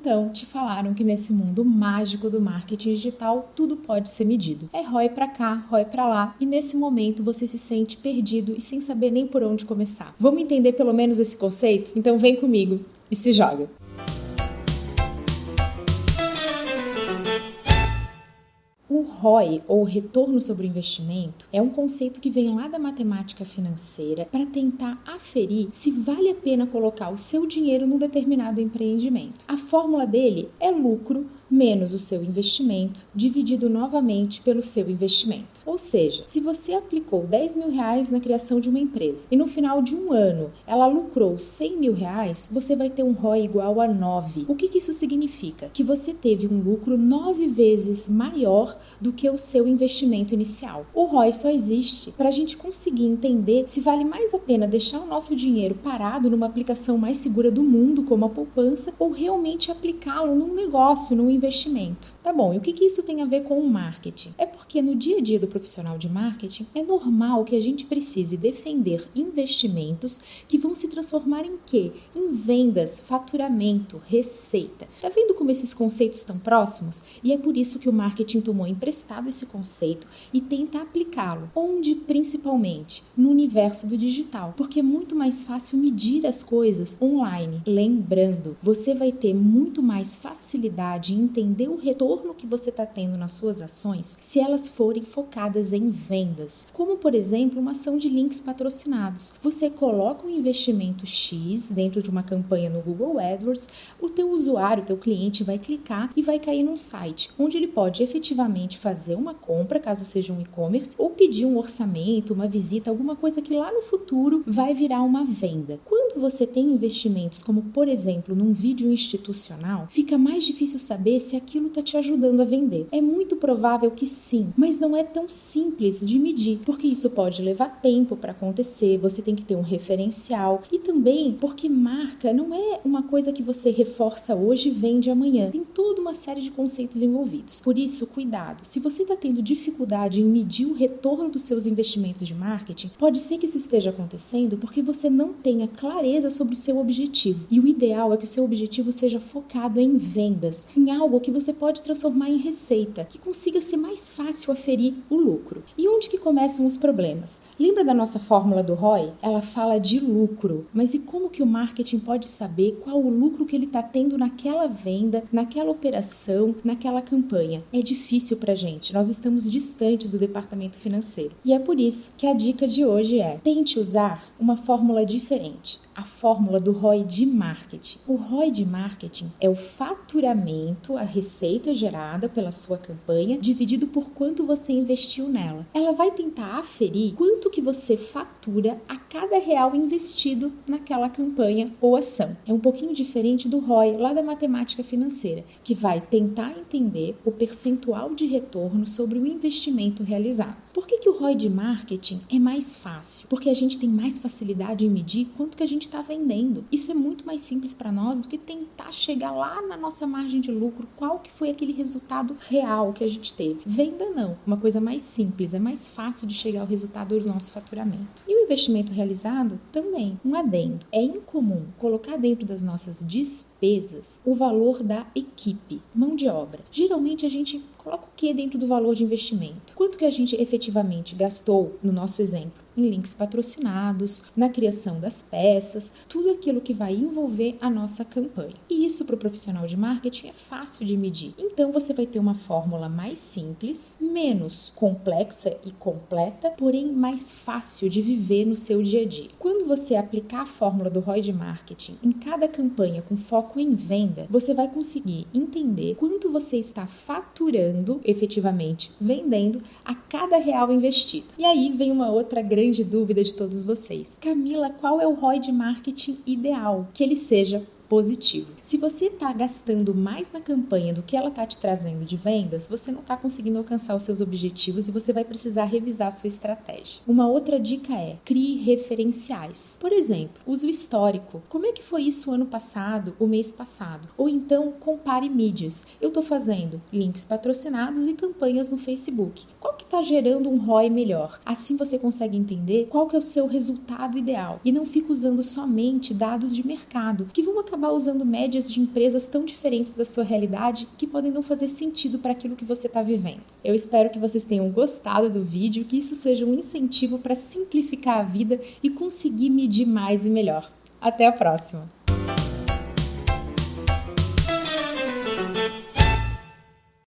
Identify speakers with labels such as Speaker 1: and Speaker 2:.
Speaker 1: Então, te falaram que nesse mundo mágico do marketing digital, tudo pode ser medido. É ROI para cá, ROI para lá, e nesse momento você se sente perdido e sem saber nem por onde começar. Vamos entender pelo menos esse conceito? Então vem comigo e se joga. ROI, ou retorno sobre o investimento, é um conceito que vem lá da matemática financeira para tentar aferir se vale a pena colocar o seu dinheiro num determinado empreendimento. A fórmula dele é lucro menos o seu investimento, dividido novamente pelo seu investimento. Ou seja, se você aplicou 10 mil reais na criação de uma empresa e no final de um ano ela lucrou 100 mil reais, você vai ter um ROI igual a 9. O que, que isso significa? Que você teve um lucro 9 vezes maior do que o seu investimento inicial. O ROI só existe para a gente conseguir entender se vale mais a pena deixar o nosso dinheiro parado numa aplicação mais segura do mundo, como a poupança, ou realmente aplicá-lo num negócio, num investimento. Tá bom, e o que, que isso tem a ver com o marketing? É porque no dia a dia do profissional de marketing é normal que a gente precise defender investimentos que vão se transformar em quê? Em vendas, faturamento, receita. Tá vendo como esses conceitos estão próximos? E é por isso que o marketing tomou emprestado esse conceito e tenta aplicá-lo. Onde principalmente? No universo do digital, porque é muito mais fácil medir as coisas online. Lembrando, você vai ter muito mais facilidade em entender o retorno que você está tendo nas suas ações se elas forem focadas em vendas, como por exemplo uma ação de links patrocinados. Você coloca um investimento X dentro de uma campanha no Google AdWords, o teu usuário, o teu cliente vai clicar e vai cair num site onde ele pode efetivamente fazer uma compra, caso seja um e-commerce, ou pedir um orçamento, uma visita, alguma coisa que lá no futuro vai virar uma venda. Quando você tem investimentos como por exemplo num vídeo institucional, fica mais difícil saber se aquilo está te ajudando a vender. É muito provável que sim, mas não é tão simples de medir, porque isso pode levar tempo para acontecer, você tem que ter um referencial e também porque marca não é uma coisa que você reforça hoje e vende amanhã. Tem toda uma série de conceitos envolvidos. Por isso, cuidado. Se você está tendo dificuldade em medir o retorno dos seus investimentos de marketing, pode ser que isso esteja acontecendo porque você não tenha clareza sobre o seu objetivo. E o ideal é que o seu objetivo seja focado em vendas, em algo que você você pode transformar em receita, que consiga ser mais fácil aferir o lucro. E onde que começam os problemas? Lembra da nossa fórmula do ROI? Ela fala de lucro, mas e como que o marketing pode saber qual o lucro que ele está tendo naquela venda, naquela operação, naquela campanha? É difícil para gente. Nós estamos distantes do departamento financeiro. E é por isso que a dica de hoje é: tente usar uma fórmula diferente a fórmula do ROI de marketing. O ROI de marketing é o faturamento, a receita gerada pela sua campanha, dividido por quanto você investiu nela. Ela vai tentar aferir quanto que você fatura a cada real investido naquela campanha ou ação. É um pouquinho diferente do ROI lá da matemática financeira, que vai tentar entender o percentual de retorno sobre o investimento realizado. Por que, que o ROI de marketing é mais fácil? Porque a gente tem mais facilidade em medir quanto que a gente está vendendo. Isso é muito mais simples para nós do que tentar chegar lá na nossa margem de lucro, qual que foi aquele resultado real que a gente teve. Venda não, uma coisa mais simples, é mais fácil de chegar ao resultado do nosso faturamento. E o investimento realizado também, um adendo. É incomum colocar dentro das nossas despesas o valor da equipe, mão de obra. Geralmente a gente coloca o que dentro do valor de investimento? Quanto que a gente efetivamente gastou, no nosso exemplo, em links patrocinados, na criação das peças, tudo aquilo que vai envolver a nossa campanha. E isso para o profissional de marketing é fácil de medir. Então você vai ter uma fórmula mais simples, menos complexa e completa, porém mais fácil de viver no seu dia a dia. Quando você aplicar a fórmula do ROI de marketing em cada campanha com foco em venda, você vai conseguir entender quanto você está faturando efetivamente, vendendo a cada real investido. E aí vem uma outra grande grande dúvida de todos vocês. Camila, qual é o ROI de marketing ideal? Que ele seja positivo. Se você está gastando mais na campanha do que ela está te trazendo de vendas, você não está conseguindo alcançar os seus objetivos e você vai precisar revisar a sua estratégia. Uma outra dica é crie referenciais. Por exemplo, use o histórico. Como é que foi isso ano passado, o mês passado? Ou então compare mídias. Eu estou fazendo links patrocinados e campanhas no Facebook. Qual que está gerando um ROI melhor? Assim você consegue entender qual que é o seu resultado ideal e não fica usando somente dados de mercado que vão acabar acabar usando médias de empresas tão diferentes da sua realidade que podem não fazer sentido para aquilo que você está vivendo. Eu espero que vocês tenham gostado do vídeo, que isso seja um incentivo para simplificar a vida e conseguir medir mais e melhor. Até a próxima!